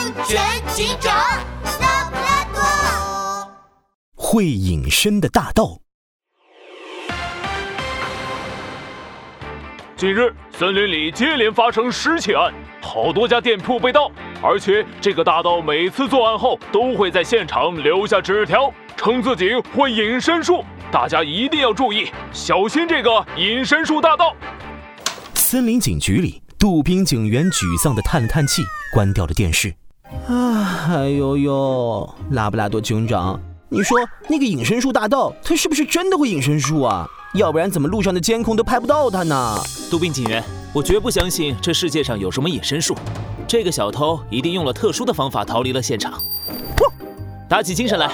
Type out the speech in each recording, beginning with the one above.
安全警长拉布拉多。会隐身的大盗。近日，森林里接连发生失窃案，好多家店铺被盗，而且这个大盗每次作案后都会在现场留下纸条，称自己会隐身术。大家一定要注意，小心这个隐身术大盗。森林警局里，杜宾警员沮丧地叹了叹气，关掉了电视。啊，哎呦呦，拉布拉多警长，你说那个隐身术大盗，他是不是真的会隐身术啊？要不然怎么路上的监控都拍不到他呢？杜宾警员，我绝不相信这世界上有什么隐身术，这个小偷一定用了特殊的方法逃离了现场。不，打起精神来，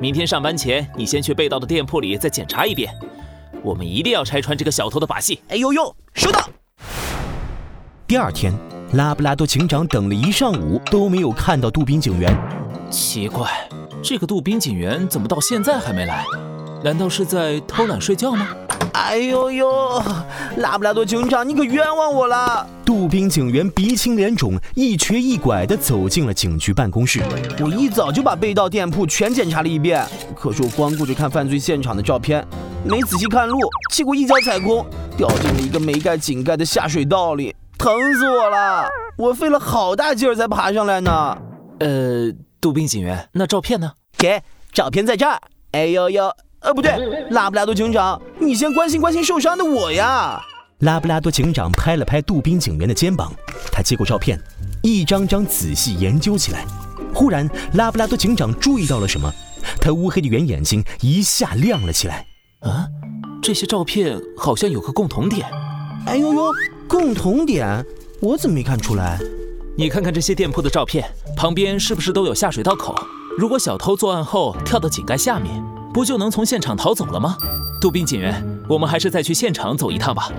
明天上班前你先去被盗的店铺里再检查一遍，我们一定要拆穿这个小偷的把戏。哎呦呦，收到。第二天，拉布拉多警长等了一上午都没有看到杜宾警员。奇怪，这个杜宾警员怎么到现在还没来？难道是在偷懒睡觉吗？哎呦呦，拉布拉多警长，你可冤枉我了！杜宾警员鼻青脸肿，一瘸一拐地走进了警局办公室。我一早就把被盗店铺全检查了一遍，可是我光顾着看犯罪现场的照片，没仔细看路，结果一脚踩空，掉进了一个没盖井盖的下水道里，疼死我了！我费了好大劲儿才爬上来呢。呃，杜宾警员，那照片呢？给，照片在这儿。哎呦呦！呃，不对，拉布拉多警长，你先关心关心受伤的我呀。拉布拉多警长拍了拍杜宾警员的肩膀，他接过照片，一张张仔细研究起来。忽然，拉布拉多警长注意到了什么，他乌黑的圆眼睛一下亮了起来。啊，这些照片好像有个共同点。哎呦呦，共同点？我怎么没看出来？你看看这些店铺的照片，旁边是不是都有下水道口？如果小偷作案后跳到井盖下面。不就能从现场逃走了吗？杜宾警员，我们还是再去现场走一趟吧。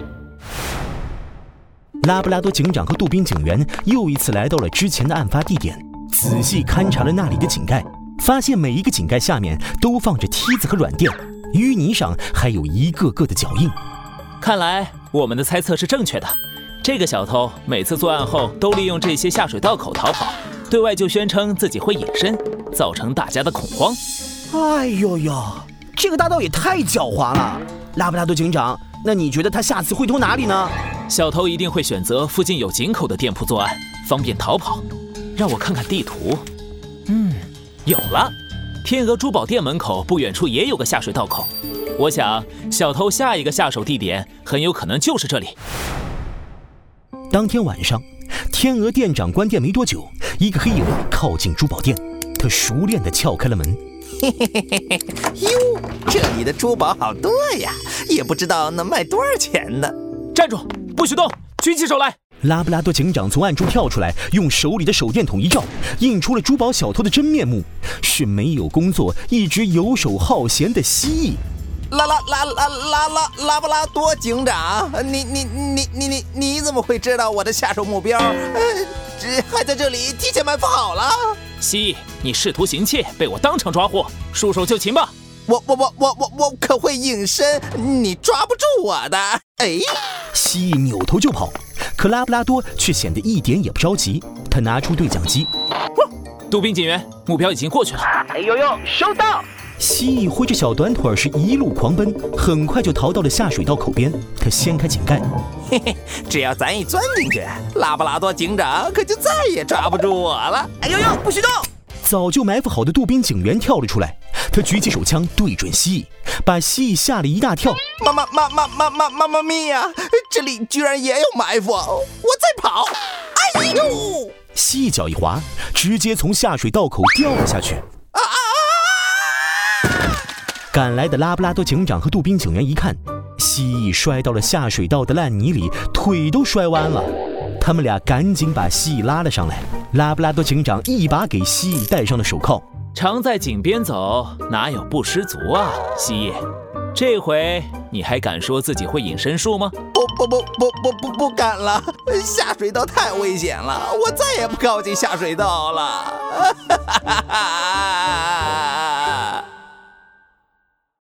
拉布拉多警长和杜宾警员又一次来到了之前的案发地点，仔细勘察了那里的井盖，发现每一个井盖下面都放着梯子和软垫，淤泥上还有一个个的脚印。看来我们的猜测是正确的，这个小偷每次作案后都利用这些下水道口逃跑，对外就宣称自己会隐身，造成大家的恐慌。哎呦呦，这个大盗也太狡猾了！拉布拉多警长，那你觉得他下次会偷哪里呢？小偷一定会选择附近有井口的店铺作案，方便逃跑。让我看看地图。嗯，有了，天鹅珠宝店门口不远处也有个下水道口。我想，小偷下一个下手地点很有可能就是这里。当天晚上，天鹅店长关店没多久，一个黑影靠近珠宝店，他熟练地撬开了门。嘿嘿嘿嘿嘿，哟，这里的珠宝好多呀，也不知道能卖多少钱呢。站住，不许动，举起手来！拉布拉多警长从暗处跳出来，用手里的手电筒一照，映出了珠宝小偷的真面目，是没有工作、一直游手好闲的蜥蜴。拉拉拉拉拉拉拉布拉多警长，你你你你你你怎么会知道我的下手目标？呃，这还在这里提前埋伏好了。蜥蜴，你试图行窃，被我当场抓获，束手就擒吧！我我我我我我可会隐身，你抓不住我的！哎，蜥蜴扭头就跑，可拉布拉多却显得一点也不着急，他拿出对讲机，杜宾警员，目标已经过去了。哎呦呦，收到！蜥蜴挥着小短腿是一路狂奔，很快就逃到了下水道口边。他掀开井盖，嘿嘿，只要咱一钻进去，拉布拉多警长可就再也抓不住我了。哎呦呦，不许动！早就埋伏好的杜宾警员跳了出来，他举起手枪对准蜥蜴，把蜥蜴吓了一大跳。妈妈妈妈妈妈妈妈咪呀！这里居然也有埋伏！我在跑！哎呦！蜥蜴脚一滑，直接从下水道口掉了下去。啊啊啊赶来的拉布拉多警长和杜宾警员一看，蜥蜴摔到了下水道的烂泥里，腿都摔弯了。他们俩赶紧把蜥蜴拉了上来。拉布拉多警长一把给蜥蜴戴上了手铐。常在井边走，哪有不失足啊？蜥蜴，这回你还敢说自己会隐身术吗？不不不不不不不敢了，下水道太危险了，我再也不靠近下水道了。